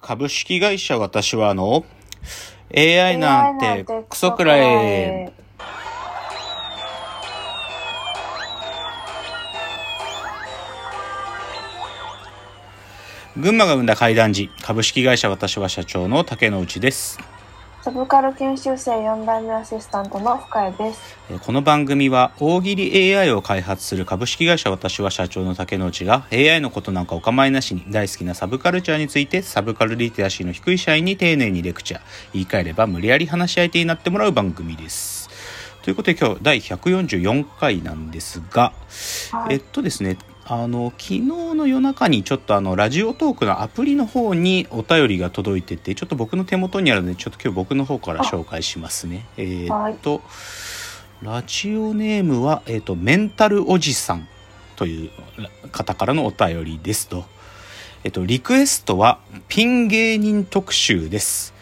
株式会社私はあの、AI なんてクソくらい。群馬が生んだ怪談時、株式会社私は社長の竹之内です。サブカル研修生4代目アシスタントの深谷です。この番組は大喜利 AI を開発する株式会社私は社長の竹之内が AI のことなんかお構いなしに大好きなサブカルチャーについてサブカルリテラシーの低い社員に丁寧にレクチャー言い換えれば無理やり話し相手になってもらう番組です。ということで今日第144回なんですが、はい、えっとですねあの昨日の夜中にちょっとあのラジオトークのアプリの方にお便りが届いててちょっと僕の手元にあるのでちょっと今日僕の方から紹介しますね。えー、っと、ラジオネームは、えー、っとメンタルおじさんという方からのお便りですと。えっとリクエストはピン芸人特集です。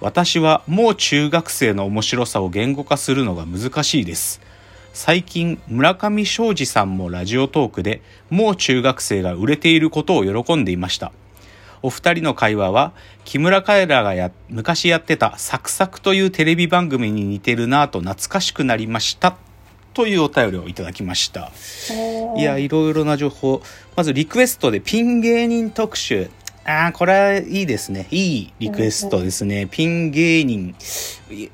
私はもう中学生の面白さを言語化するのが難しいです最近村上昌司さんもラジオトークでもう中学生が売れていることを喜んでいましたお二人の会話は木村カエラがや昔やってたサクサクというテレビ番組に似てるなぁと懐かしくなりましたというお便りをいただきましたいやいろいろな情報まずリクエストでピン芸人特集ああ、これはいいですね。いいリクエストですね。ピン芸人。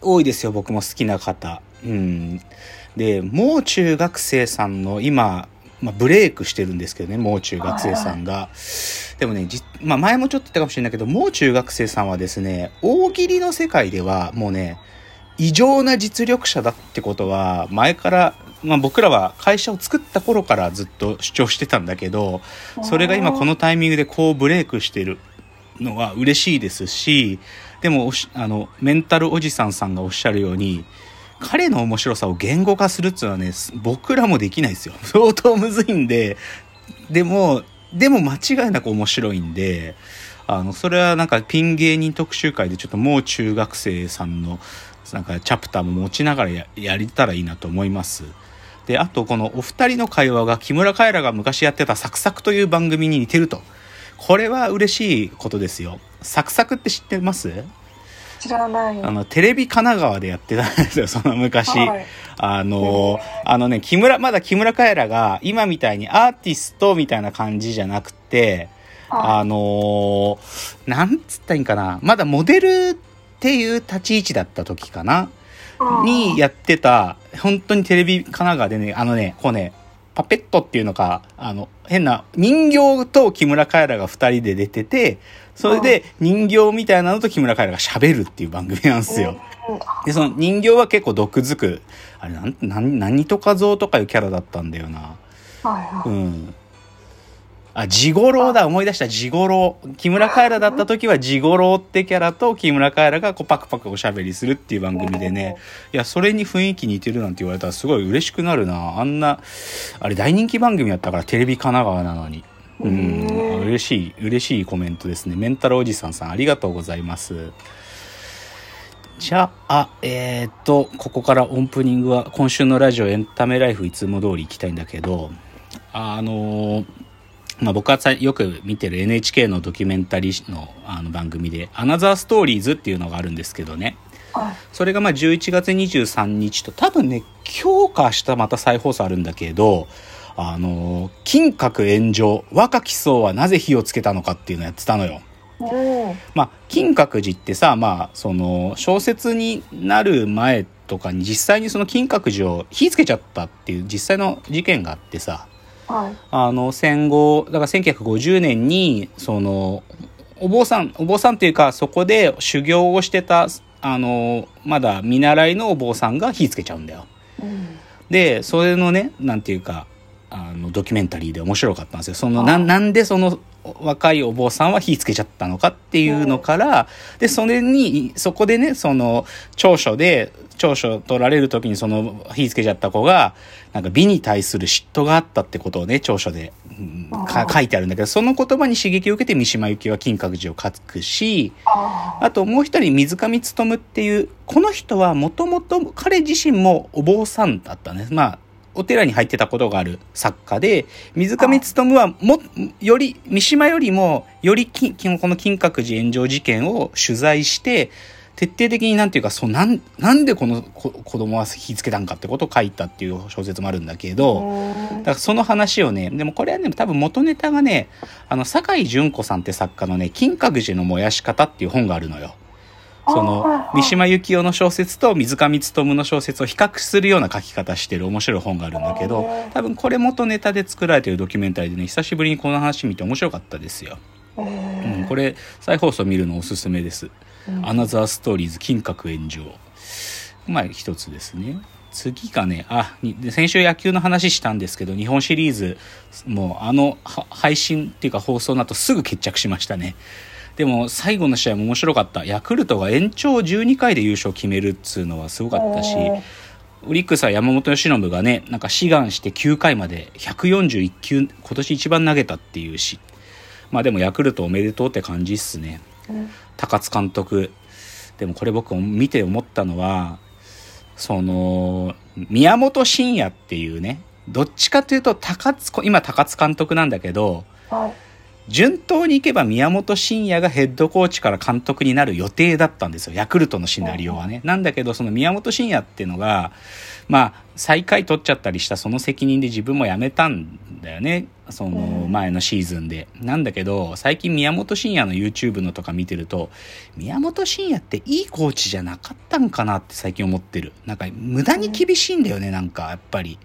多いですよ、僕も好きな方。うん。で、もう中学生さんの今、まあ、ブレイクしてるんですけどね、もう中学生さんが。でもね、まあ、前もちょっと言ったかもしれないけど、もう中学生さんはですね、大喜利の世界ではもうね、異常な実力者だってことは、前から、まあ、僕らは会社を作った頃からずっと主張してたんだけど、それが今このタイミングでこうブレイクしてるのは嬉しいですし、でも、あの、メンタルおじさんさんがおっしゃるように、彼の面白さを言語化するっていうのはね、僕らもできないですよ。相当むずいんで、でも、でも間違いなく面白いんで、あの、それはなんかピン芸人特集会でちょっともう中学生さんのなんかチャプターも持ちながらややりたらいいなと思います。で、あとこのお二人の会話が木村カエラが昔やってたサクサクという番組に似てると。これは嬉しいことですよ。サクサクって知ってます？知らない。あの、テレビ神奈川でやってたんですよ、その昔。はい、あの、あのね、木村、まだ木村カエラが今みたいにアーティストみたいな感じじゃなくて、はい、あの、なんつったらいいんかな。まだモデルっていう立ち位置だった時かな。にやってた、本当にテレビ神奈川でね、あのね、こうね、パペットっていうのか、あの、変な人形と木村カエラが二人で出てて、それで人形みたいなのと木村カエラが喋るっていう番組なんですよ。で、その人形は結構毒づく、あれ、なん、何、何とか像とかいうキャラだったんだよな。うん。あ、ジゴロウだ、思い出した、ジゴロウ。木村カエラだった時は、ジゴロウってキャラと木村カエラがこうパクパクおしゃべりするっていう番組でね、いや、それに雰囲気似てるなんて言われたらすごい嬉しくなるな。あんな、あれ大人気番組やったから、テレビ神奈川なのに。うん、嬉しい、嬉しいコメントですね。メンタルおじさんさん、ありがとうございます。じゃあ、えー、っと、ここからオープニングは、今週のラジオエンタメライフいつも通り行きたいんだけど、あのーまあ、僕はよく見てる NHK のドキュメンタリーのあの番組で「アナザーストーリーズ」っていうのがあるんですけどね。それがまあ11月23日と多分ね今日か明日また再放送あるんだけどあの金閣炎上若き層はなぜ火をつけたのかっていうのをやってたのよ。まあ、金閣寺ってさ、まあ、その小説になる前とかに実際にその金閣寺を火つけちゃったっていう実際の事件があってさはい、あの戦後だから1950年にそのお坊さんお坊さんっていうかそこで修行をしてたあのまだ見習いのお坊さんが火つけちゃうんだよ。うん、でそれのねなんていうかあのドキュメンタリーで面白かったんですよ。そのななんでその若いお坊さんは火つけちゃったのかっていうのから、で、それに、そこでね、その、長所で、長所取られる時にその火つけちゃった子が、なんか美に対する嫉妬があったってことをね、長所で、うん、書いてあるんだけど、その言葉に刺激を受けて三島由紀は金閣寺を書くし、あともう一人水上努っていう、この人はもともと彼自身もお坊さんだったね。まあ、お寺に入ってたことがある作家で、水上勉はも、より、三島よりも、よりき、この金閣寺炎上事件を取材して、徹底的になんていうか、そう、なん、なんでこの子供は火つけたんかってことを書いたっていう小説もあるんだけど、だからその話をね、でもこれはね、多分元ネタがね、あの、坂井純子さんって作家のね、金閣寺の燃やし方っていう本があるのよ。その、三島由紀夫の小説と水上勉の小説を比較するような書き方してる面白い本があるんだけど、多分これ元ネタで作られてるドキュメンタリーでね、久しぶりにこの話見て面白かったですよ。うん、これ、再放送見るのおすすめです。アナザーストーリーズ金閣炎上。まあ、一つですね。次がね、あ、先週野球の話したんですけど、日本シリーズ、もうあの配信っていうか放送の後すぐ決着しましたね。でも最後の試合も面白かった。ヤクルトが延長12回で優勝決めるっつうのはすごかったし、オリックスは山本由伸がね、なんか志願して9回まで141球、今年一番投げたっていうし、まあでもヤクルトおめでとうって感じっすね。高津監督。でもこれ僕見て思ったのは、その、宮本慎也っていうね、どっちかというと高津、今高津監督なんだけど、はい順当にいけば宮本慎也がヘッドコーチから監督になる予定だったんですよ。ヤクルトのシナリオはね。なんだけど、その宮本慎也っていうのが、まあ、最下位取っちゃったりしたその責任で自分も辞めたんだよね。その前のシーズンで。なんだけど、最近宮本慎也の YouTube のとか見てると、宮本慎也っていいコーチじゃなかったんかなって最近思ってる。なんか無駄に厳しいんだよね、なんか、やっぱり。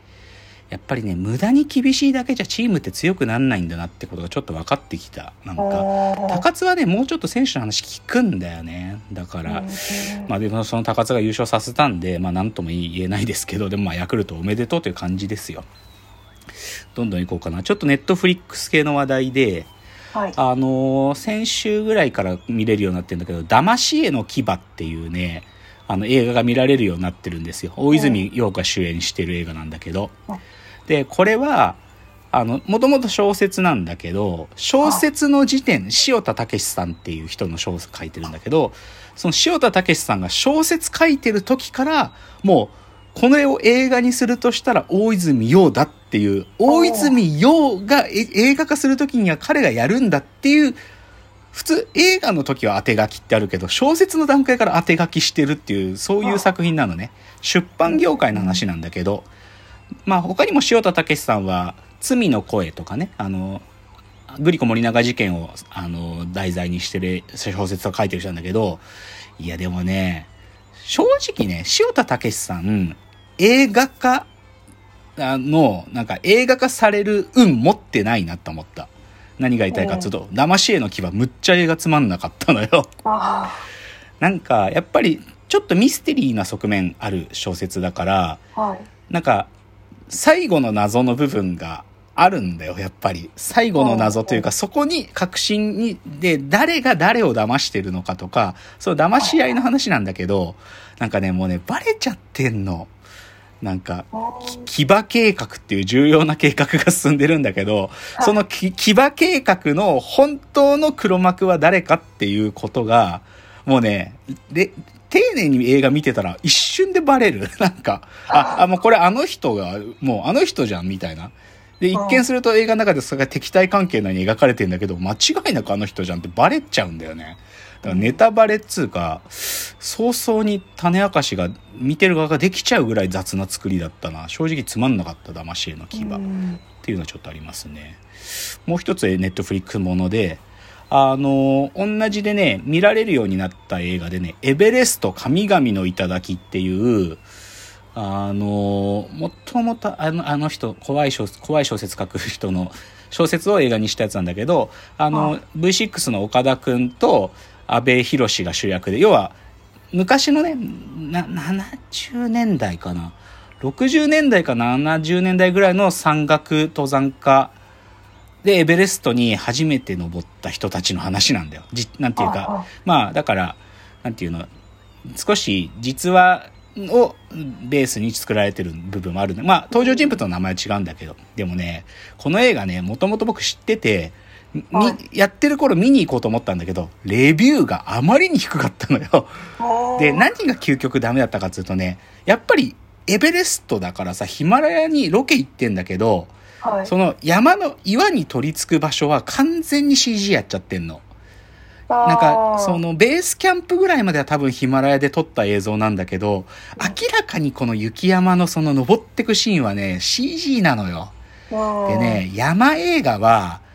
やっぱりね、無駄に厳しいだけじゃチームって強くなんないんだなってことがちょっと分かってきた。なんか、高津はね、もうちょっと選手の話聞くんだよね。だから、まあでもその高津が優勝させたんで、まあなんとも言えないですけど、でもまあヤクルトおめでとうという感じですよ。どんどん行こうかな。ちょっとネットフリックス系の話題で、はい、あのー、先週ぐらいから見れるようになってるんだけど、騙し絵の牙っていうね、あの映画が見られるようになってるんですよ。大泉洋が主演してる映画なんだけど。で、これは、あの、もともと小説なんだけど、小説の時点、塩田武さんっていう人の小説書いてるんだけど、その塩田武さんが小説書いてる時から、もう、この絵を映画にするとしたら大泉洋だっていう、大泉洋が映画化する時には彼がやるんだっていう、普通映画の時は当て書きってあるけど、小説の段階から当て書きしてるっていう、そういう作品なのね。出版業界の話なんだけど、まあ他にも塩田武さんは、罪の声とかね、あの、グリコ森永事件を、あの、題材にしてる小説を書いてる人なんだけど、いやでもね、正直ね、塩田武さん、映画化の、なんか映画化される運持ってないなと思った。何が言いたいかっつうと、騙し絵の木はむっちゃ映画つまんなかったのよ。なんか、やっぱり、ちょっとミステリーな側面ある小説だから、はい、なんか、最後の謎の部分があるんだよ、やっぱり。最後の謎というか、そこに確信に、で、誰が誰を騙してるのかとか、そう、騙し合いの話なんだけど、なんかね、もうね、バレちゃってんの。なんか、騎馬計画っていう重要な計画が進んでるんだけど、その騎馬計画の本当の黒幕は誰かっていうことが、もうね、で、丁寧に映画見てたら一瞬でバレる。なんか、あ、あ、もうこれあの人が、もうあの人じゃん、みたいな。で、一見すると映画の中でそれが敵対関係のように描かれてんだけど、間違いなくあの人じゃんってバレちゃうんだよね。だからネタバレっつうか、早々に種明かしが見てる側ができちゃうぐらい雑な作りだったな。正直つまんなかった騙し絵の牙っていうのはちょっとありますね。もう一つネットフリックスもので、あの、同じでね、見られるようになった映画でね、エベレスト神々の頂っていう、あの、もともとあのあの人、怖い小怖い小説書く人の小説を映画にしたやつなんだけど、あの、V6 の岡田くんと、阿部寛が主役で、要は、昔のね、な、70年代かな。60年代か70年代ぐらいの山岳登山家で、エベレストに初めて登った人たちの話なんだよ。じ、なんていうか、まあ、だから、なんていうの、少し実話をベースに作られてる部分もあるんで、まあ、登場人物の名前は違うんだけど、でもね、この映画ね、もともと僕知ってて、み、やってる頃見に行こうと思ったんだけど、レビューがあまりに低かったのよ。で、何が究極ダメだったかっていうとね、やっぱりエベレストだからさ、ヒマラヤにロケ行ってんだけど、はい。その山の岩に取り付く場所は完全に CG やっちゃってんの。なんか、そのベースキャンプぐらいまでは多分ヒマラヤで撮った映像なんだけど、明らかにこの雪山のその登ってくシーンはね、CG なのよ。ので、ね、山映画は、ま、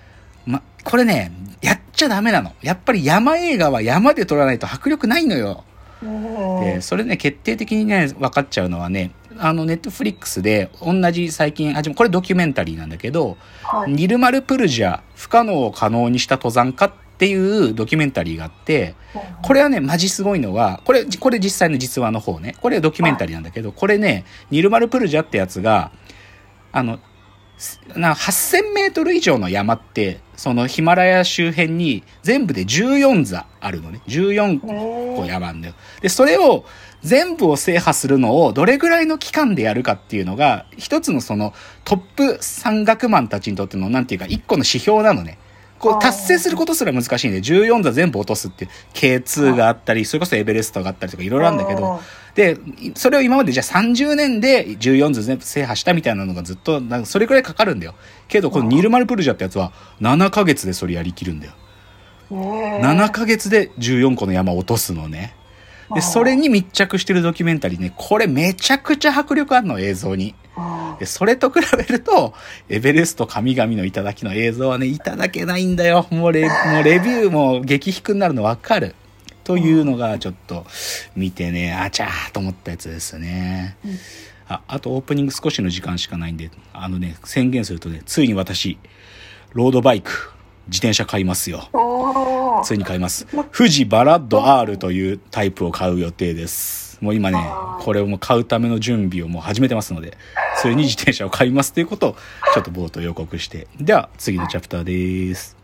これね、やっちゃダメなの。やっぱり山映画は山で撮らないと迫力ないのよ。うんで、それね、決定的にね、分かっちゃうのはね、あの、ネットフリックスで、同じ最近、あ、これドキュメンタリーなんだけど、はい。ニルマル・プルジャ、不可能を可能にした登山家っていうドキュメンタリーがあって、これはね、マジすごいのは、これ、これ実際の実話の方ね。これドキュメンタリーなんだけど、これね、ニルマル・プルジャってやつが、あの、すな8000メートル以上の山って、そのヒマラヤ周辺に全部で14座あるのね。14個山あんだよ。で、それを全部を制覇するのをどれぐらいの期間でやるかっていうのが、一つのそのトップ山岳マンたちにとってのなんていうか一個の指標なのね。こう達成することすら難しいんで、14座全部落とすっていう K2 があったり、それこそエベレストがあったりとかいろいろあるんだけど、で、それを今までじゃあ30年で14図全部制覇したみたいなのがずっと、なんかそれくらいかかるんだよ。けど、このニルマルプルジャってやつは7ヶ月でそれやりきるんだよ。7 7ヶ月で14個の山を落とすのね。で、それに密着してるドキュメンタリーね、これめちゃくちゃ迫力あるの、映像に。で、それと比べると、エベレスト神々の頂の映像はね、いただけないんだよ。もうレ、もうレビューも激低になるのわかる。というのが、ちょっと、見てね、あちゃーと思ったやつですね。うんあ、あとオープニング少しの時間しかないんで、あのね、宣言するとね、ついに私、ロードバイク、自転車買いますよ。ついに買います。富士バラッド R というタイプを買う予定です。もう今ねこれをもう買うための準備をもう始めてますので、ついに自転車を買いますということをちょっと冒頭予告して。では、次のチャプターです。